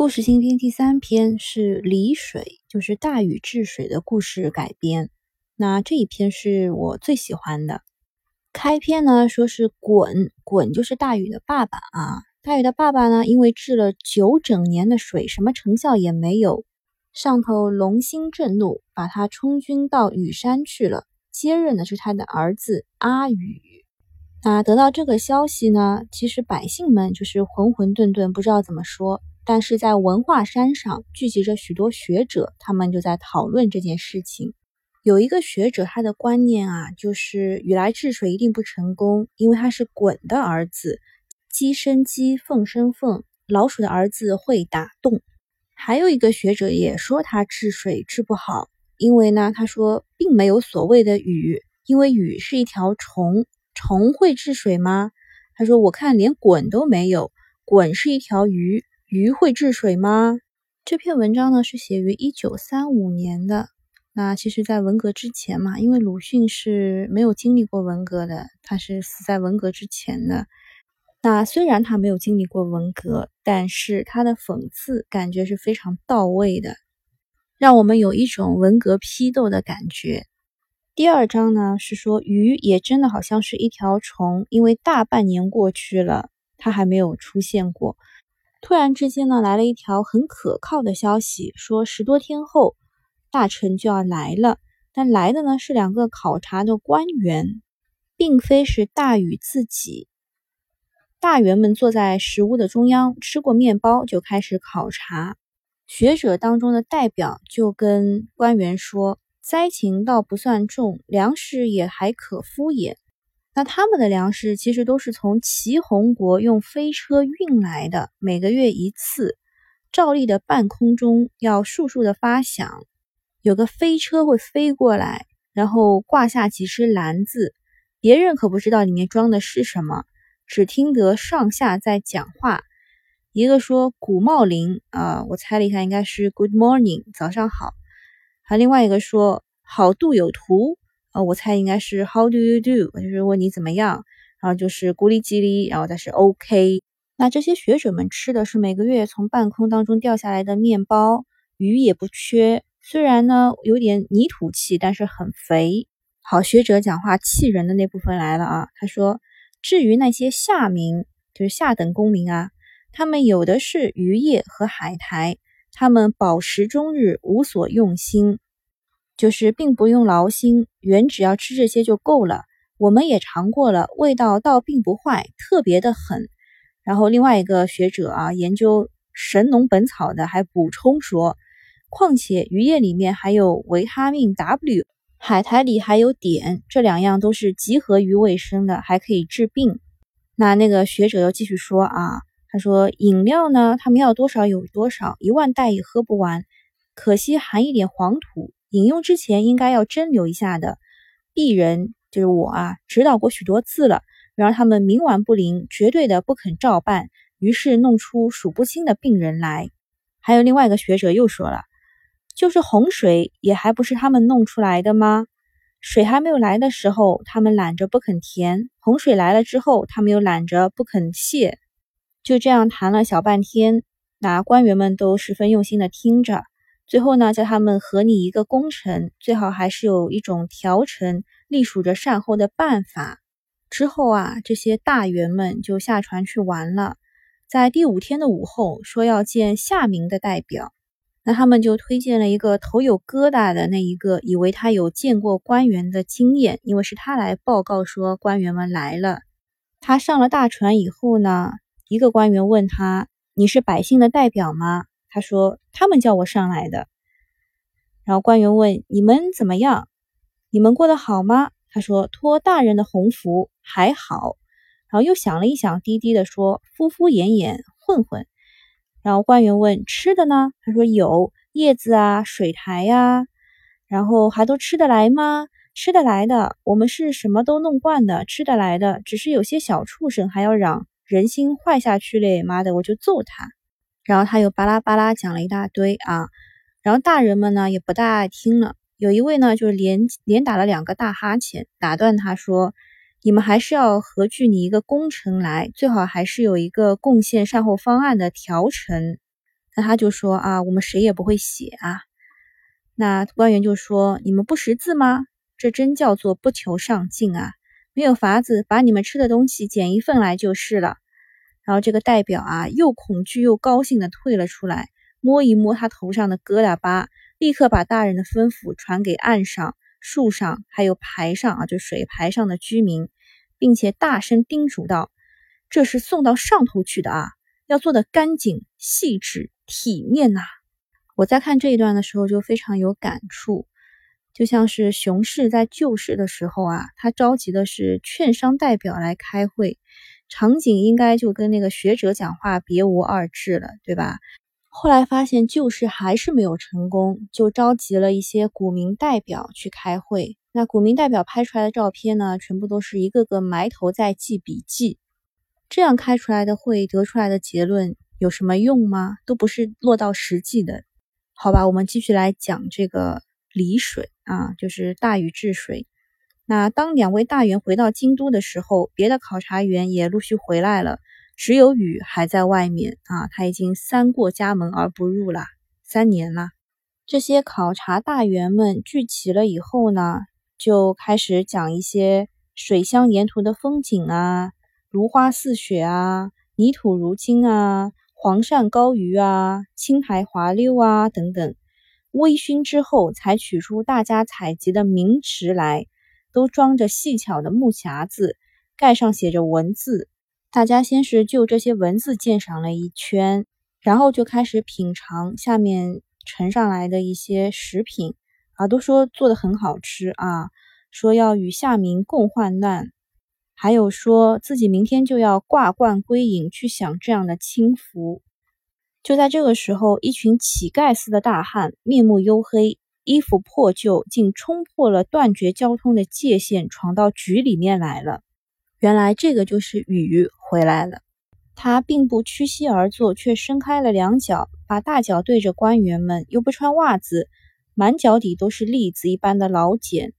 故事新编第三篇是离水，就是大禹治水的故事改编。那这一篇是我最喜欢的。开篇呢，说是鲧，鲧就是大禹的爸爸啊。大禹的爸爸呢，因为治了九整年的水，什么成效也没有，上头龙心震怒，把他充军到羽山去了。接任的是他的儿子阿禹。那得到这个消息呢，其实百姓们就是混混沌沌，不知道怎么说。但是在文化山上聚集着许多学者，他们就在讨论这件事情。有一个学者，他的观念啊，就是禹来治水一定不成功，因为他是鲧的儿子，鸡生鸡，凤生凤，老鼠的儿子会打洞。还有一个学者也说他治水治不好，因为呢，他说并没有所谓的禹，因为禹是一条虫，虫会治水吗？他说我看连鲧都没有，鲧是一条鱼。鱼会治水吗？这篇文章呢是写于一九三五年的。那其实，在文革之前嘛，因为鲁迅是没有经历过文革的，他是死在文革之前的。那虽然他没有经历过文革，但是他的讽刺感觉是非常到位的，让我们有一种文革批斗的感觉。第二章呢是说鱼也真的好像是一条虫，因为大半年过去了，它还没有出现过。突然之间呢，来了一条很可靠的消息，说十多天后大臣就要来了。但来的呢是两个考察的官员，并非是大禹自己。大员们坐在食屋的中央，吃过面包就开始考察。学者当中的代表就跟官员说：“灾情倒不算重，粮食也还可敷衍。”那他们的粮食其实都是从齐洪国用飞车运来的，每个月一次，照例的半空中要簌簌的发响，有个飞车会飞过来，然后挂下几只篮子，别人可不知道里面装的是什么，只听得上下在讲话，一个说古茂林啊，我猜了一下应该是 Good morning，早上好，还另外一个说好度有图。呃，我猜应该是 How do you do？就是问你怎么样，然后就是咕哩叽哩，然后再是 OK。那这些学者们吃的是每个月从半空当中掉下来的面包，鱼也不缺，虽然呢有点泥土气，但是很肥。好，学者讲话气人的那部分来了啊，他说：至于那些下民，就是下等公民啊，他们有的是渔业和海苔，他们饱食终日，无所用心。就是并不用劳心，原只要吃这些就够了。我们也尝过了，味道倒并不坏，特别的很。然后另外一个学者啊，研究《神农本草》的还补充说，况且鱼液里面还有维他命 W，海苔里还有碘，这两样都是集合于卫生的，还可以治病。那那个学者又继续说啊，他说饮料呢，他们要多少有多少，一万袋也喝不完，可惜含一点黄土。饮用之前应该要蒸馏一下的，鄙人就是我啊，指导过许多次了，然而他们冥顽不灵，绝对的不肯照办，于是弄出数不清的病人来。还有另外一个学者又说了，就是洪水也还不是他们弄出来的吗？水还没有来的时候，他们懒着不肯填；洪水来了之后，他们又懒着不肯泄。就这样谈了小半天，那官员们都十分用心的听着。最后呢，叫他们和你一个工程，最好还是有一种调成、隶属着善后的办法。之后啊，这些大员们就下船去玩了。在第五天的午后，说要见夏明的代表，那他们就推荐了一个头有疙瘩的那一个，以为他有见过官员的经验，因为是他来报告说官员们来了。他上了大船以后呢，一个官员问他：“你是百姓的代表吗？”他说：“他们叫我上来的。”然后官员问：“你们怎么样？你们过得好吗？”他说：“托大人的鸿福，还好。”然后又想了一想，低低的说：“敷敷衍衍，混混。”然后官员问：“吃的呢？”他说：“有叶子啊，水苔呀。”然后还都吃得来吗？吃得来的，我们是什么都弄惯的，吃得来的。只是有些小畜生还要嚷，人心坏下去嘞！妈的，我就揍他。然后他又巴拉巴拉讲了一大堆啊，然后大人们呢也不大爱听了。有一位呢就连连打了两个大哈欠，打断他说：“你们还是要合聚你一个工程来，最好还是有一个贡献善后方案的调成。”那他就说啊，我们谁也不会写啊。那官员就说：“你们不识字吗？这真叫做不求上进啊！没有法子，把你们吃的东西捡一份来就是了。”然后这个代表啊，又恐惧又高兴的退了出来，摸一摸他头上的疙瘩疤，立刻把大人的吩咐传给岸上、树上还有牌上啊，就水牌上的居民，并且大声叮嘱道：“这是送到上头去的啊，要做的干净、细致、体面呐。”我在看这一段的时候就非常有感触，就像是熊市在救市的时候啊，他召集的是券商代表来开会，场景应该就跟那个学者讲话别无二致了，对吧？后来发现救市还是没有成功，就召集了一些股民代表去开会。那股民代表拍出来的照片呢，全部都是一个个埋头在记笔记。这样开出来的会得出来的结论有什么用吗？都不是落到实际的。好吧，我们继续来讲这个离水啊，就是大禹治水。那当两位大员回到京都的时候，别的考察员也陆续回来了，只有雨还在外面啊，他已经三过家门而不入了，三年了。这些考察大员们聚齐了以后呢，就开始讲一些水乡沿途的风景啊，如花似雪啊，泥土如金啊。黄鳝高鱼啊，青苔滑溜啊，等等。微醺之后，才取出大家采集的名池来，都装着细巧的木匣子，盖上写着文字。大家先是就这些文字鉴赏了一圈，然后就开始品尝下面盛上来的一些食品啊，都说做的很好吃啊，说要与下民共患难。还有说自己明天就要挂冠归隐去享这样的清福。就在这个时候，一群乞丐似的大汉，面目黝黑，衣服破旧，竟冲破了断绝交通的界限，闯到局里面来了。原来这个就是雨回来了。他并不屈膝而坐，却伸开了两脚，把大脚对着官员们，又不穿袜子，满脚底都是栗子一般的老茧。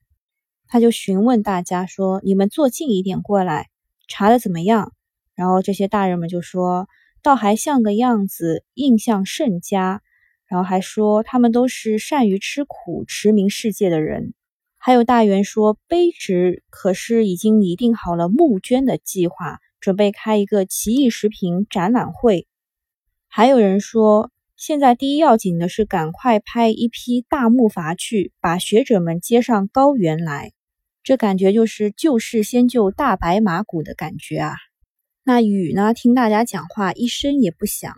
他就询问大家说：“你们坐近一点过来，查的怎么样？”然后这些大人们就说：“倒还像个样子，印象甚佳。”然后还说他们都是善于吃苦、驰名世界的人。还有大员说：“卑职可是已经拟定好了募捐的计划，准备开一个奇异食品展览会。”还有人说：“现在第一要紧的是赶快派一批大木筏去，把学者们接上高原来。”这感觉就是救世先救大白马谷的感觉啊！那雨呢？听大家讲话，一声也不响。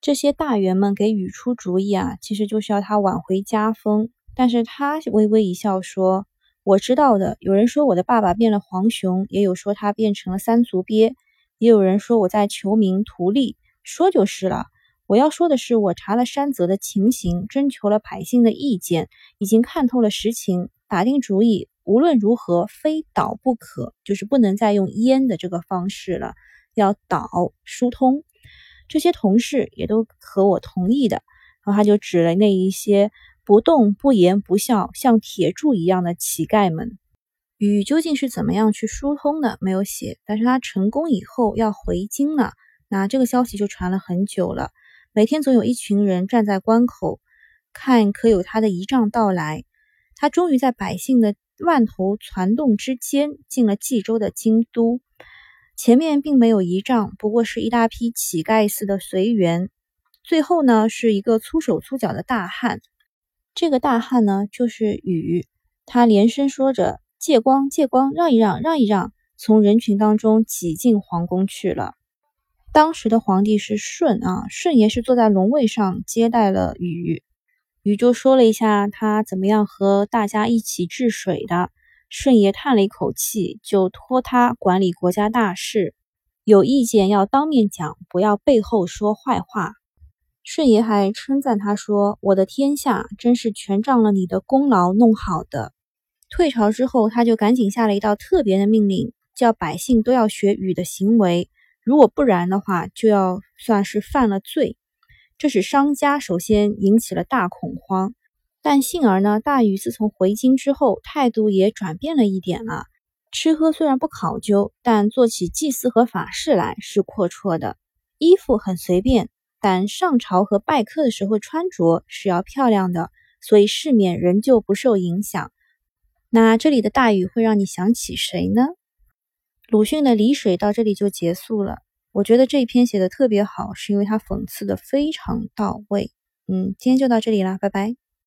这些大员们给禹出主意啊，其实就是要他挽回家风。但是他微微一笑说：“我知道的。有人说我的爸爸变了黄熊，也有说他变成了三足鳖，也有人说我在求名图利。说就是了。我要说的是，我查了山泽的情形，征求了百姓的意见，已经看透了实情，打定主意。”无论如何，非倒不可，就是不能再用淹的这个方式了，要导疏通。这些同事也都和我同意的。然后他就指了那一些不动不言不笑，像铁柱一样的乞丐们。雨究竟是怎么样去疏通的，没有写。但是他成功以后要回京了，那这个消息就传了很久了。每天总有一群人站在关口，看可有他的仪仗到来。他终于在百姓的。万头攒动之间，进了冀州的京都。前面并没有仪仗，不过是一大批乞丐似的随员。最后呢，是一个粗手粗脚的大汉。这个大汉呢，就是禹。他连声说着：“借光，借光，让一让，让一让。”从人群当中挤进皇宫去了。当时的皇帝是舜啊，舜爷是坐在龙位上接待了禹。禹就说了一下他怎么样和大家一起治水的，舜爷叹了一口气，就托他管理国家大事，有意见要当面讲，不要背后说坏话。舜爷还称赞他说：“我的天下真是全仗了你的功劳弄好的。”退朝之后，他就赶紧下了一道特别的命令，叫百姓都要学禹的行为，如果不然的话，就要算是犯了罪。这使商家首先引起了大恐慌，但幸而呢，大禹自从回京之后，态度也转变了一点了。吃喝虽然不考究，但做起祭祀和法事来是阔绰的。衣服很随便，但上朝和拜客的时候穿着是要漂亮的，所以世面仍旧不受影响。那这里的大禹会让你想起谁呢？鲁迅的《离水》到这里就结束了。我觉得这一篇写的特别好，是因为他讽刺的非常到位。嗯，今天就到这里啦，拜拜。